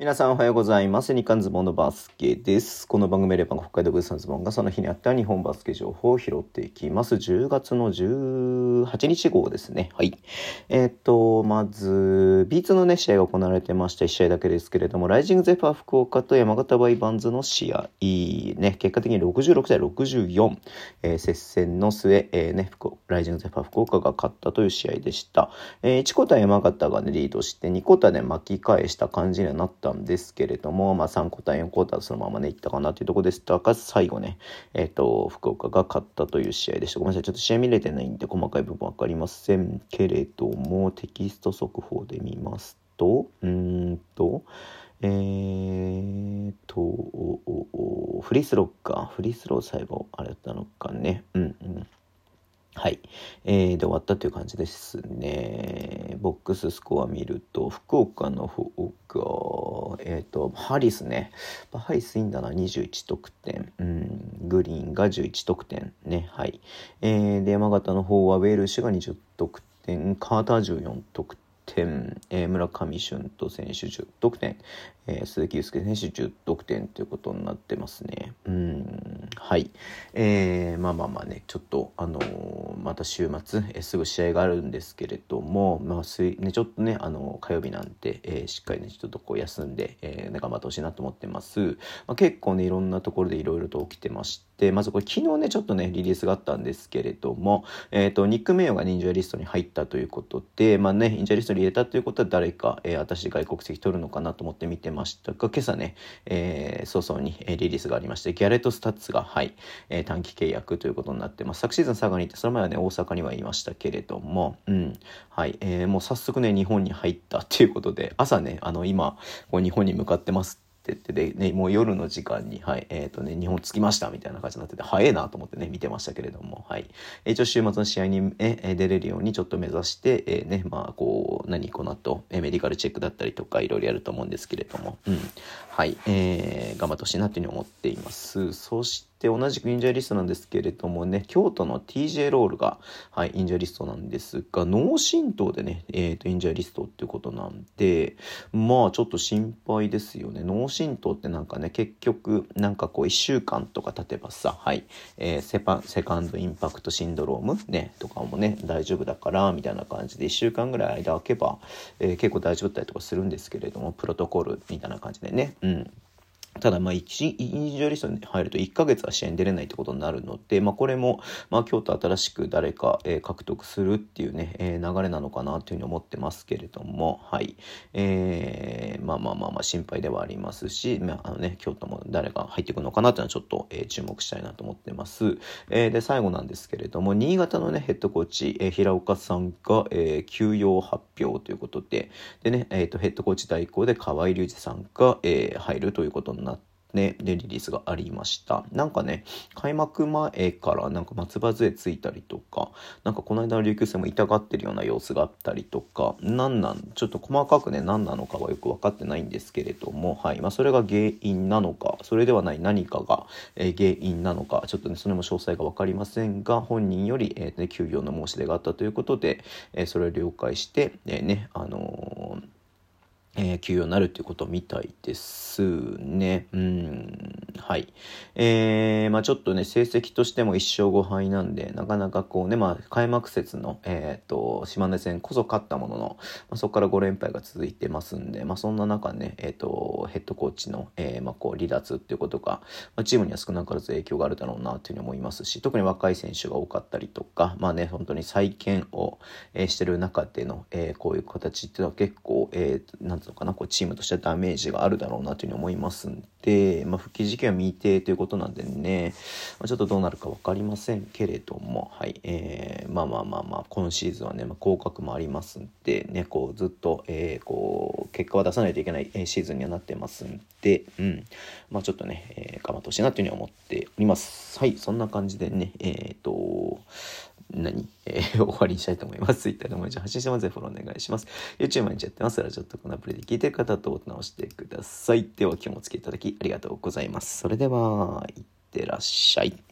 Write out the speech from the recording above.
皆さんおはようございます。日刊ズボンのバスケです。この番組では北海道物産ズボンがその日にあった日本バスケ情報を拾っていきます。10月の18日号ですね。はい。えーっと、まず、B2 のね、試合が行われてました1試合だけですけれども、ライジングゼファー福岡と山形バイバンズの試合、ね、結果的に66対64、えー接戦の末、えーね、ライジングゼファー福岡が勝ったという試合でした。えー1クォーター山形がね、リードして、2クォーターで巻き返した感じにはなったんですけれども、まあ、3クォーター、4クォーターそのままね、いったかなというところでしたが、最後ね、えっ、と、福岡が勝ったという試合でした。ごめんなさい、ちょっと試合見れてないんで、細かい部分わかりませんけれども、テキスト速報で見ますと、うんと、えーと、フリースローか。フリースロー最後、あれだったのかね。うんうん。はい。えー、で終わったという感じですね。ボックススコア見ると、福岡の方が、えっ、と、ハリスね。ハリスいいんだな、21得点。うん、グリーンが11得点。ね、はい。えー、で、山形の方はウェルシュが20得点、カーター14得点、えー村上俊斗選手10得点、えー鈴木祐介選手10得点ということになってますね。うん、はい。えーまあまあまあね、ちょっと、あのーまた週末、えすぐ試合があるんですけれども、まあ、すいね、ちょっとね、あの火曜日なんで、えーしっかりね、ちょっとこう休んで、えーね頑張ってほしいなと思ってます。まあ、結構ね、いろんなところでいろいろと起きてまして、まずこれ昨日ね、ちょっとね、リリースがあったんですけれども、えっ、と、ニック・メイヨがインジャーリストに入ったということで、まあね、インジャーリストに入れたということは誰か、えー私外国籍取るのかなと思って見てましたが、今朝ね、えー早々にリリースがありまして、ギャレット・スタッツが、はい、えー短期契約ということになってます。昨シーズン佐賀に行って、その前はね、大阪にはいましたけれども、うん、はい、えーもう早速ね、日本に入ったっていうことで、朝ね、あの、今、こう日本に向かってますって言ってで、ね、もう夜の時間に、はい、えっ、とね、日本着きましたみたいな感じになってて、早いなと思ってね、見てましたけれども、はい。一応週末の試合に、え出れるようにちょっと目指して、えーね、まあ、こう、何、この後、えメディカルチェックだったりとか、いろいろやると思うんですけれども、うん。はい、えー、頑張ってほしいなというふうに思っています。そして、で同じくインジャーリストなんですけれどもね、京都の TJ ロールが、はい、インジャーリストなんですが、脳震盪でね、えっ、と、インジャーリストっていうことなんで、まあ、ちょっと心配ですよね。脳震盪ってなんかね、結局、なんかこう、1週間とか経てばさ、はい、えーセパ、セカンドインパクトシンドロームね、とかもね、大丈夫だから、みたいな感じで、1週間ぐらい間空けば、えー結構大丈夫だったりとかするんですけれども、プロトコルみたいな感じでね、うん。ただ、まあ、一インジャーリストに入ると1ヶ月は試合に出れないってことになるので、まあ、これも、まあ、京都新しく誰か、えー獲得するっていうね、えー流れなのかなというふうに思ってますけれども、はい。えーまあまあまあまあ、心配ではありますし、まあ、あのね、京都も誰が入ってくるのかなっていうのはちょっと、えー注目したいなと思ってます。えーで、最後なんですけれども、新潟のね、ヘッドコーチ、えー平岡さんが、えー休養発表ということで、でね、えっ、と、ヘッドコーチ代行で河合隆二さんが、えー入るということになって、ね、で、リリースがありました。なんかね、開幕前からなんか松葉杖ついたりとか、なんかこの間の琉球戦も痛がってるような様子があったりとか、なんなん、ちょっと細かくね、何なのかはよく分かってないんですけれども、はい。まあ、それが原因なのか、それではない何かが、え原因なのか、ちょっとね、それも詳細が分かりませんが、本人より、えーね、休養の申し出があったということで、えーそれを了解して、えーね、あのーえー休養になるっていうことみたいですね。うん。はい。えーまあちょっとね、成績としても1勝5敗なんで、なかなかこうね、まあ開幕節の、えっ、と、島根戦こそ勝ったものの、まあ、そこから5連敗が続いてますんで、まあそんな中ね、えっ、と、ヘッドコーチの、えーまあこう離脱っていうことが、まあ、チームには少なからず影響があるだろうなというふうに思いますし、特に若い選手が多かったりとか、まあね、本当に再建を、えーしてる中での、えーこういう形っていうのは結構、えーなんつうのかな、こうチームとしてはダメージがあるだろうなというふうに思いますんで、まあ復帰時期は未定ということなんでね、ま、ちょっとどうなるか分かりませんけれども、はい、えーまあまあまあまあ、今シーズンはね、まあ、降格もありますんで、ね、こうずっと、えーこう、結果は出さないといけないシーズンにはなってますんで、うん、まあちょっとね、えー頑張ってほしいなというふうに思っております。はい、そんな感じでね、えっ、と、何、えー終わりにしたいと思います。Twitter でもう一度発信してますフォローお願いします。YouTube 毎日やってます。ラジオとこのアプリで聞いてる方と直してください。では今日もお付き合いいただきありがとうございます。それでは、いってらっしゃい。